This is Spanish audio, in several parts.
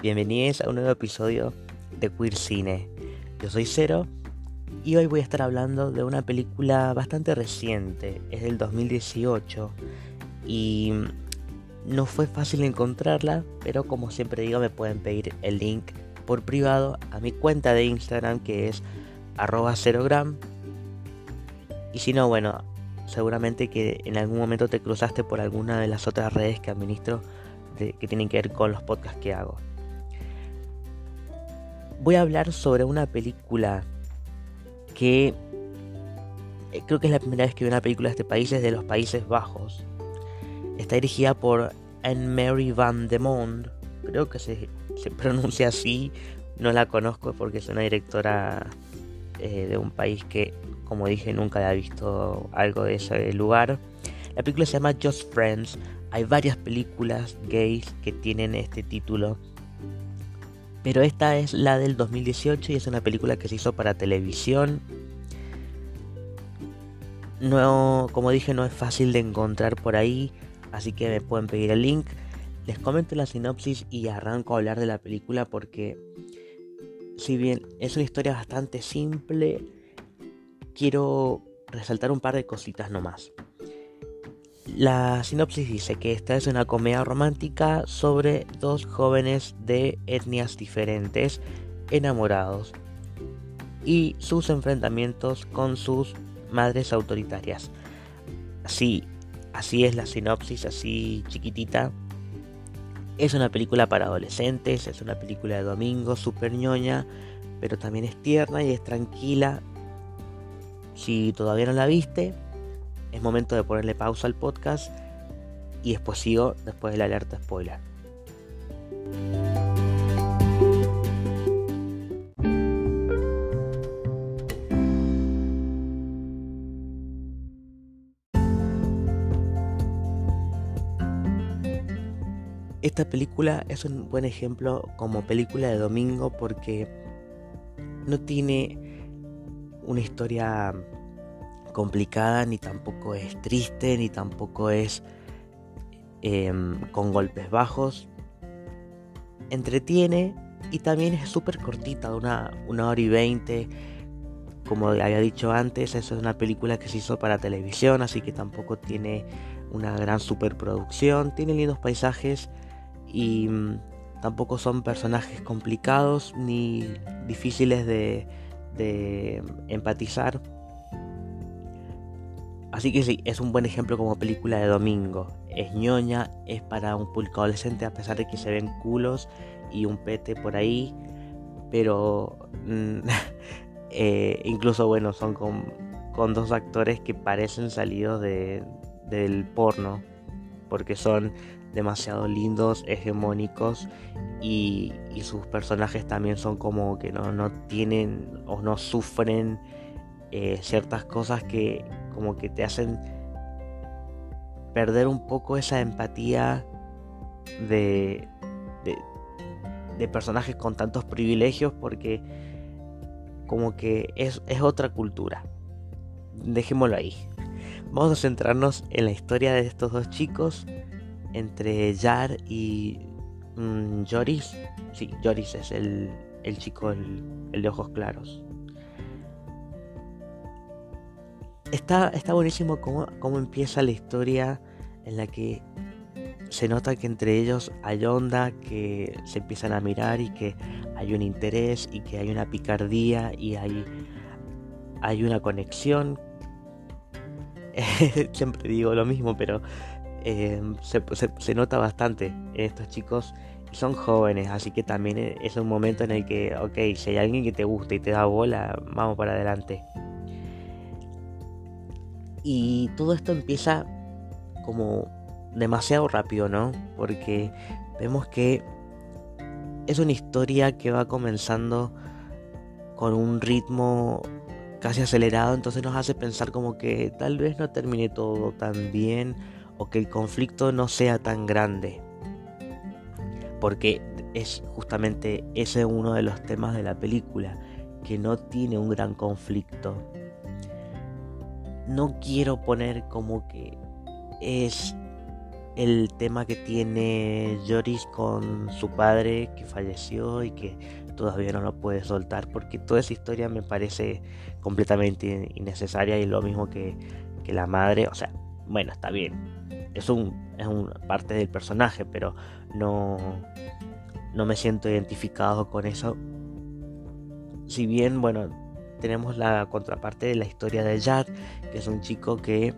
Bienvenidos a un nuevo episodio de Queer Cine. Yo soy Cero y hoy voy a estar hablando de una película bastante reciente, es del 2018 y no fue fácil encontrarla, pero como siempre digo me pueden pedir el link por privado a mi cuenta de Instagram que es cerogram. Y si no, bueno, seguramente que en algún momento te cruzaste por alguna de las otras redes que administro que tienen que ver con los podcasts que hago. Voy a hablar sobre una película que eh, creo que es la primera vez que veo una película de este país, es de los Países Bajos. Está dirigida por Anne-Mary Van de Mond, creo que se, pronuncia así, no la conozco porque es una directora eh, de un país que, como dije, nunca había visto algo de ese lugar. La película se llama Just Friends, hay varias películas gays que tienen este título. Pero esta es la del 2018 y es una película que se hizo para televisión. No, como dije, no es fácil de encontrar por ahí, así que me pueden pedir el link. Les comento la sinopsis y arranco a hablar de la película porque si bien es una historia bastante simple, quiero resaltar un par de cositas nomás. La sinopsis dice que esta es una comedia romántica sobre dos jóvenes de etnias diferentes enamorados y sus enfrentamientos con sus madres autoritarias. Así, así es la sinopsis, así chiquitita. Es una película para adolescentes, es una película de domingo, súper ñoña, pero también es tierna y es tranquila. Si todavía no la viste, es momento de ponerle pausa al podcast y después sigo después de la alerta spoiler. Esta película es un buen ejemplo como película de domingo porque no tiene una historia complicada, ni tampoco es triste, ni tampoco es em, con golpes bajos. Entretiene y también es súper cortita, una, una hora y veinte. Como había dicho antes, eso es una película que se hizo para televisión, así que tampoco tiene una gran superproducción. Tiene lindos paisajes y mm, tampoco son personajes complicados ni difíciles de, de empatizar. Así que sí, es un buen ejemplo como película de domingo. Es ñoña, es para un público adolescente a pesar de que se ven culos y un pete por ahí. Pero mm, eh, incluso bueno, son con, dos actores que parecen salidos de, del porno. Porque son demasiado lindos, hegemónicos y, sus personajes también son como que no, no tienen o no sufren eh, ciertas cosas que como que te hacen perder un poco esa empatía de, de, personajes con tantos privilegios porque como que es, es otra cultura. Dejémoslo ahí. Vamos a centrarnos en la historia de estos dos chicos, entre Jar y mm, Joris. Sí, Joris es el, el chico, el de ojos claros. Está, está buenísimo cómo, cómo empieza la historia en la que se nota que entre ellos hay onda, que se empiezan a mirar y que hay un interés y que hay una picardía y hay, hay una conexión. Siempre digo lo mismo, pero eh, se, se, nota bastante en estos chicos. Son jóvenes, así que también es un momento en el que, ok, si hay alguien que te gusta y te da bola, vamos para adelante. Y todo esto empieza como demasiado rápido, ¿no? Porque vemos que es una historia que va comenzando con un ritmo casi acelerado, entonces nos hace pensar como que tal vez no termine todo tan bien o que el conflicto no sea tan grande. Porque es justamente ese uno de los temas de la película, que no tiene un gran conflicto no quiero poner como que es el tema que tiene Joris con su padre que falleció y que todavía no lo puede soltar porque toda esa historia me parece completamente innecesaria y lo mismo que, que la madre, o sea, bueno, está bien, es un es una parte del personaje, pero no no me siento identificado con eso. Si bien, bueno, tenemos la contraparte de la historia de Jad, que es un chico que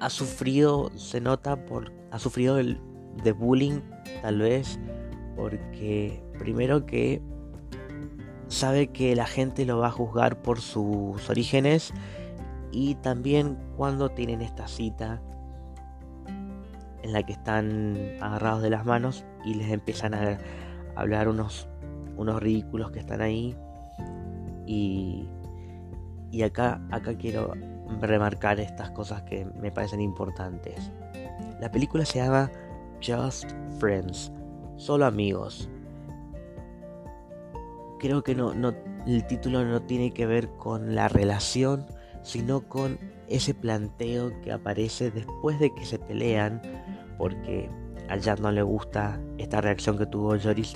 ha sufrido, se nota por, ha sufrido el, de bullying, tal vez, porque primero que sabe que la gente lo va a juzgar por sus orígenes y también cuando tienen esta cita en la que están agarrados de las manos y les empiezan a hablar unos, unos ridículos que están ahí y, y acá, acá quiero remarcar estas cosas que me parecen importantes. La película se llama Just Friends, solo amigos. Creo que no, no, el título no tiene que ver con la relación, sino con ese planteo que aparece después de que se pelean, porque a Jack no le gusta esta reacción que tuvo Joris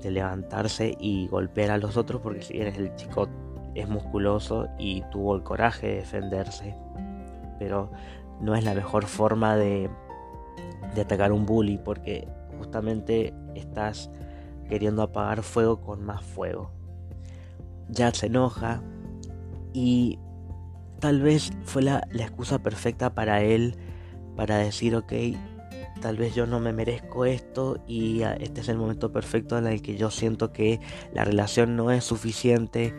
de levantarse y golpear a los otros, porque si bien es el chico es musculoso y tuvo el coraje de defenderse. Pero no es la mejor forma de, de atacar un bully porque justamente estás queriendo apagar fuego con más fuego. Jack se enoja y tal vez fue la, la, excusa perfecta para él para decir, ok, tal vez yo no me merezco esto y este es el momento perfecto en el que yo siento que la relación no es suficiente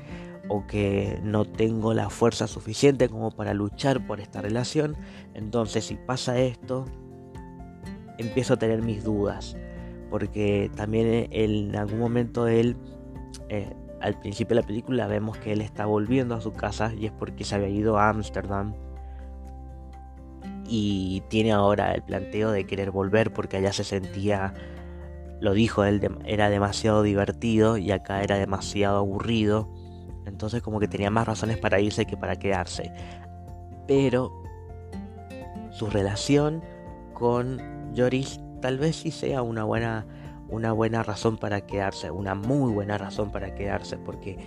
o que no tengo la fuerza suficiente como para luchar por esta relación, entonces si pasa esto, empiezo a tener mis dudas, porque también en algún momento él, eh, al principio de la película vemos que él está volviendo a su casa y es porque se había ido a Ámsterdam y tiene ahora el planteo de querer volver porque allá se sentía, lo dijo él, era demasiado divertido y acá era demasiado aburrido entonces como que tenía más razones para irse que para quedarse. Pero su relación con Joris tal vez sí sea una buena, una buena razón para quedarse, una muy buena razón para quedarse, porque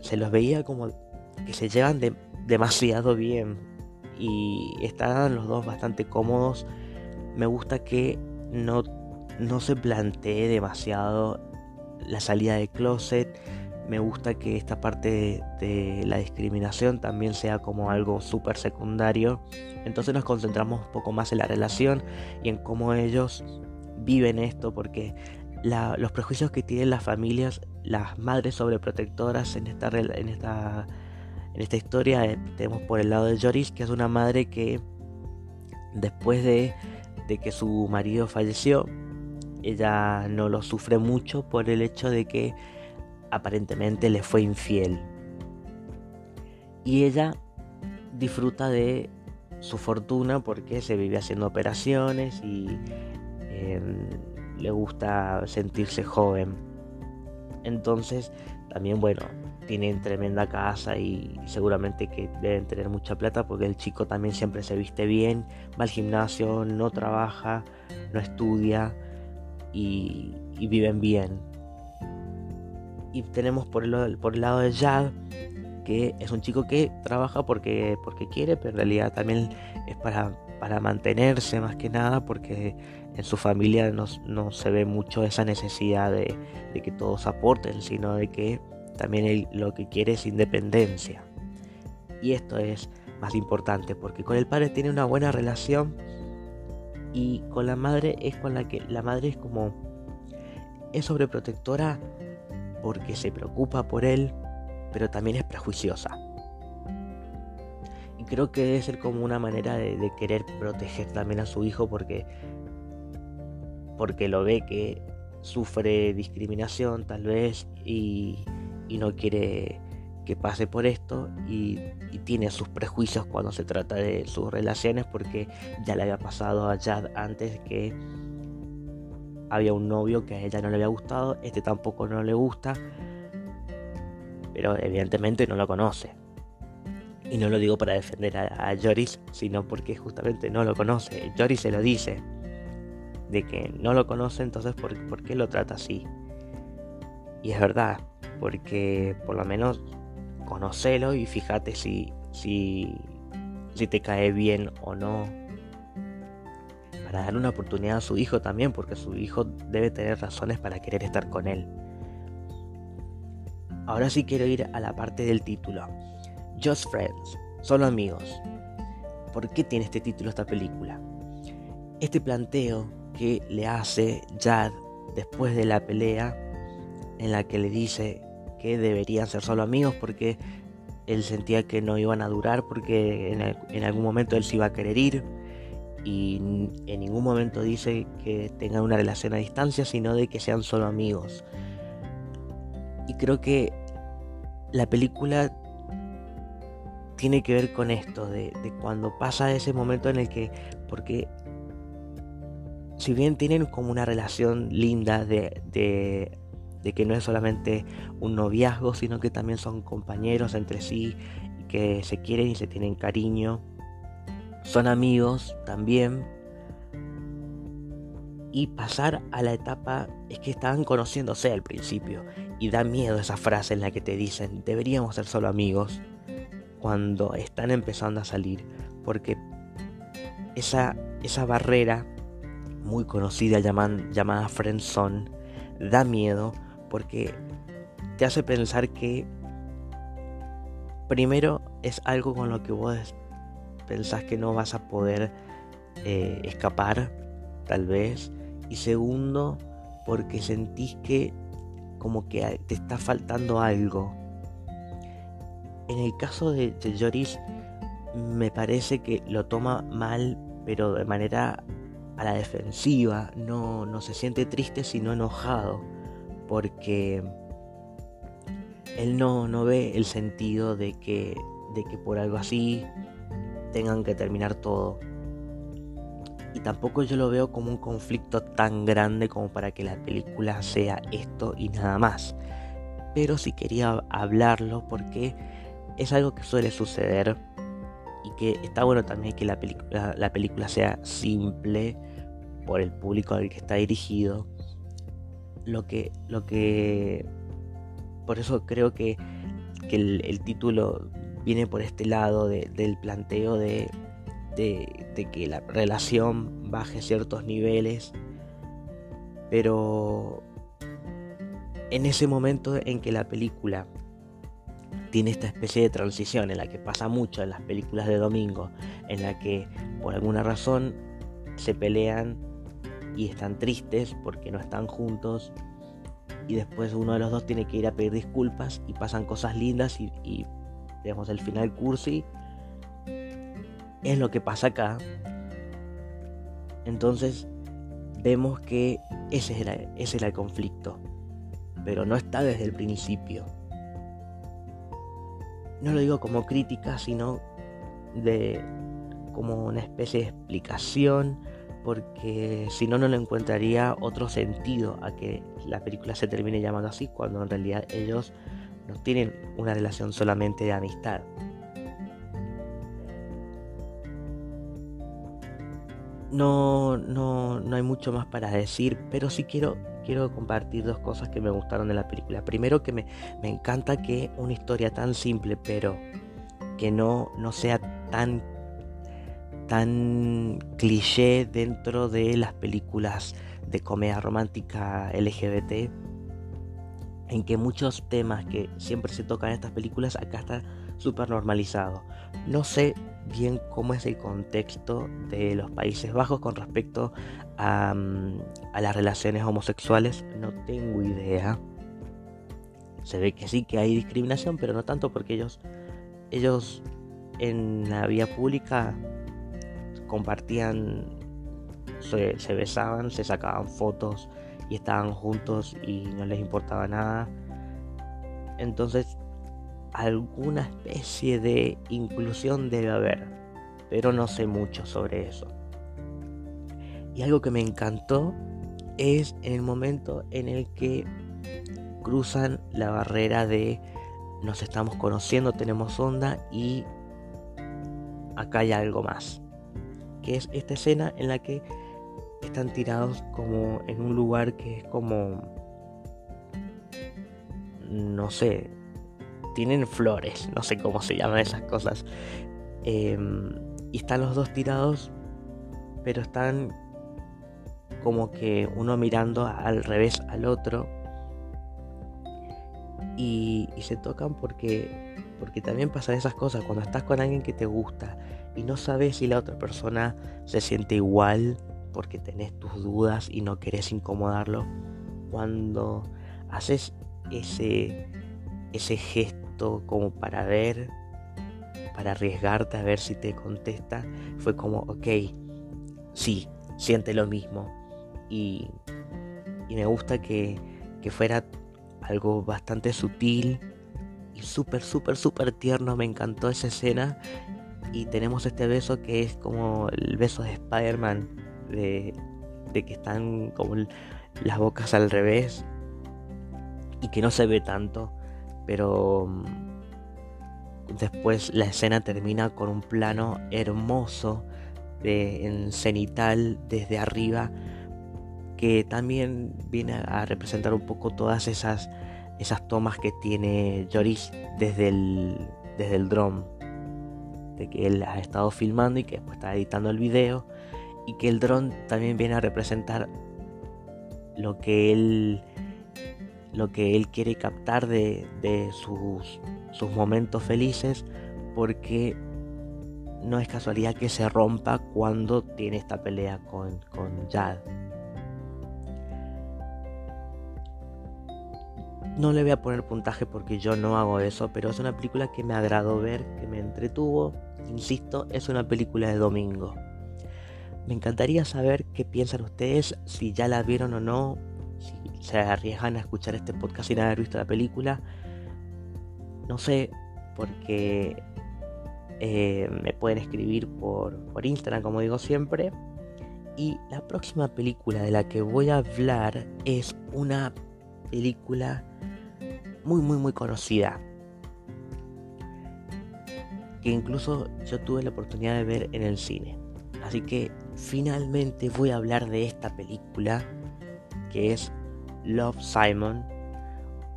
se los veía como que se llevan demasiado bien y estaban los dos bastante cómodos. Me gusta que no, no se plantee demasiado la salida de closet me gusta que esta parte de, la discriminación también sea como algo súper secundario. Entonces nos concentramos un poco más en la relación y en cómo ellos viven esto, porque los prejuicios que tienen las familias, las madres sobreprotectoras en esta, en esta, en esta historia, eh, tenemos por el lado de Joris, que es una madre que después de, que su marido falleció, ella no lo sufre mucho por el hecho de que aparentemente le fue infiel. Y ella disfruta de su fortuna porque se vive haciendo operaciones y em, le gusta sentirse joven. Entonces, también, bueno, tienen tremenda casa y seguramente que deben tener mucha plata porque el chico también siempre se viste bien, va al gimnasio, no trabaja, no estudia y, viven bien. Y tenemos por el, por el lado de Jad, que es un chico que trabaja porque, porque quiere, pero en realidad también es para, para mantenerse más que nada, porque en su familia no, se ve mucho esa necesidad de, que todos aporten, sino de que también lo que quiere es independencia. Y esto es más importante, porque con el padre tiene una buena relación y con la madre es con la que la madre es como es sobreprotectora porque se preocupa por él, pero también es prejuiciosa. Y creo que debe ser como una manera de, querer proteger también a su hijo porque, porque lo ve que sufre discriminación tal vez y, no quiere que pase por esto y, y, tiene sus prejuicios cuando se trata de sus relaciones porque ya le había pasado a Jad antes que había un novio que a ella no le había gustado, este tampoco no le gusta, pero evidentemente no lo conoce. Y no lo digo para defender a, Joris, sino porque justamente no lo conoce. Joris se lo dice. De que no lo conoce, entonces ¿por, ¿por qué lo trata así? Y es verdad, porque por lo menos conocelo y fíjate si, si, si te cae bien o no. Para dar una oportunidad a su hijo también, porque su hijo debe tener razones para querer estar con él. Ahora sí quiero ir a la parte del título. Just Friends, solo amigos. ¿Por qué tiene este título esta película? Este planteo que le hace Jad después de la pelea en la que le dice que deberían ser solo amigos porque él sentía que no iban a durar porque en, algún momento él se iba a querer ir. Y en ningún momento dice que tengan una relación a distancia sino de que sean solo amigos. Y creo que la película tiene que ver con esto, de, cuando pasa ese momento en el que, porque si bien tienen como una relación linda de, de, que no es solamente un noviazgo, sino que también son compañeros entre sí, que se quieren y se tienen cariño, son amigos también, y pasar a la etapa es que estaban conociéndose al principio y da miedo esa frase en la que te dicen deberíamos ser solo amigos cuando están empezando a salir porque esa, esa barrera muy conocida llamada, llamada friendzone da miedo porque te hace pensar que primero es algo con lo que vos pensás que no vas a poder eh, escapar tal vez. Y segundo porque sentís que como que te está faltando algo. En el caso de, de Joris me parece que lo toma mal pero de manera a la defensiva, no, no se siente triste sino enojado porque él no, no ve el sentido de que, de que por algo así tengan que terminar todo y tampoco yo lo veo como un conflicto tan grande como para que la película sea esto y nada más. Pero sí quería hablarlo porque es algo que suele suceder y que está bueno también que la la película sea simple por el público al que está dirigido. Lo que, lo que, por eso creo que, el, título viene por este lado del planteo de de, que la relación baje ciertos niveles, pero en ese momento en que la película tiene esta especie de transición en la que pasa mucho en las películas de domingo, en la que por alguna razón se pelean y están tristes porque no están juntos y después uno de los dos tiene que ir a pedir disculpas y pasan cosas lindas y, y digamos el final cursi es lo que pasa acá. Entonces vemos que ese era, el conflicto, pero no está desde el principio. No lo digo como crítica, sino de como una especie de explicación, porque si no, no le encontraría otro sentido a que la película se termine llamando así, cuando en realidad ellos no tienen una relación solamente de amistad. No, no, no hay mucho más para decir, pero sí quiero, quiero compartir dos cosas que me gustaron de la película. Primero que me, me encanta que una historia tan simple, pero que no, no sea tan, tan cliché dentro de las películas de comedia romántica LGBT, en que muchos temas que siempre se tocan en estas películas acá están súper normalizados. No sé bien cómo es el contexto de los Países Bajos con respecto a, mm, las relaciones homosexuales. No tengo idea. Se ve que sí que hay discriminación, pero no tanto porque ellos, ellos en la vía pública compartían, se, se besaban, se sacaban fotos y estaban juntos y no les importaba nada. Entonces alguna especie de inclusión debe haber, pero no sé mucho sobre eso. Y algo que me encantó es en el momento en el que cruzan la barrera de nos estamos conociendo, tenemos onda y acá hay algo más. Que es esta escena en la que están tirados como en un lugar que es como... No sé. Tienen flores, no sé cómo se llaman esas cosas. Em, y están los dos tirados, pero están como que uno mirando al revés al otro. Y, y se tocan porque, porque también pasan esas cosas. Cuando estás con alguien que te gusta y no sabes si la otra persona se siente igual porque tenés tus dudas y no querés incomodarlo. Cuando haces ese, ese gesto como para ver, para arriesgarte a ver si te contesta, fue como, ok, sí, siente lo mismo. Y, y me gusta que, que fuera algo bastante sutil y súper, súper, súper tierno. Me encantó esa escena. Y tenemos este beso que es como el beso de Spider-Man de, que están como las bocas al revés y que no se ve tanto, pero mm, después la escena termina con un plano hermoso de, en cenital desde arriba que también viene a representar un poco todas esas esas tomas que tiene Joris desde el desde el drone de que él ha estado filmando y que después está editando el video y que el dron también viene a representar lo que él lo que él quiere captar de, sus, sus, momentos felices porque no es casualidad que se rompa cuando tiene esta pelea con, con Jad. No le voy a poner puntaje porque yo no hago eso, pero es una película que me agradó ver, que me entretuvo. Insisto, es una película de domingo. Me encantaría saber qué piensan ustedes, si ya la vieron o no, si se arriesgan a escuchar este podcast sin haber visto la película. No sé, porque eh, me pueden escribir por, por Instagram, como digo siempre. Y la próxima película de la que voy a hablar es una película muy, muy, muy conocida. Que incluso yo tuve la oportunidad de ver en el cine. Así que finalmente voy a hablar de esta película que es Love Simon.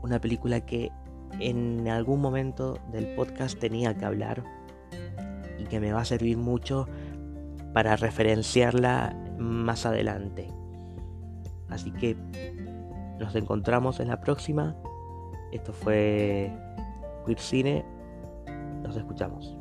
Una película que en algún momento del podcast tenía que hablar y que me va a servir mucho para referenciarla más adelante. Así que nos encontramos en la próxima. Esto fue Queer Cine. Nos escuchamos.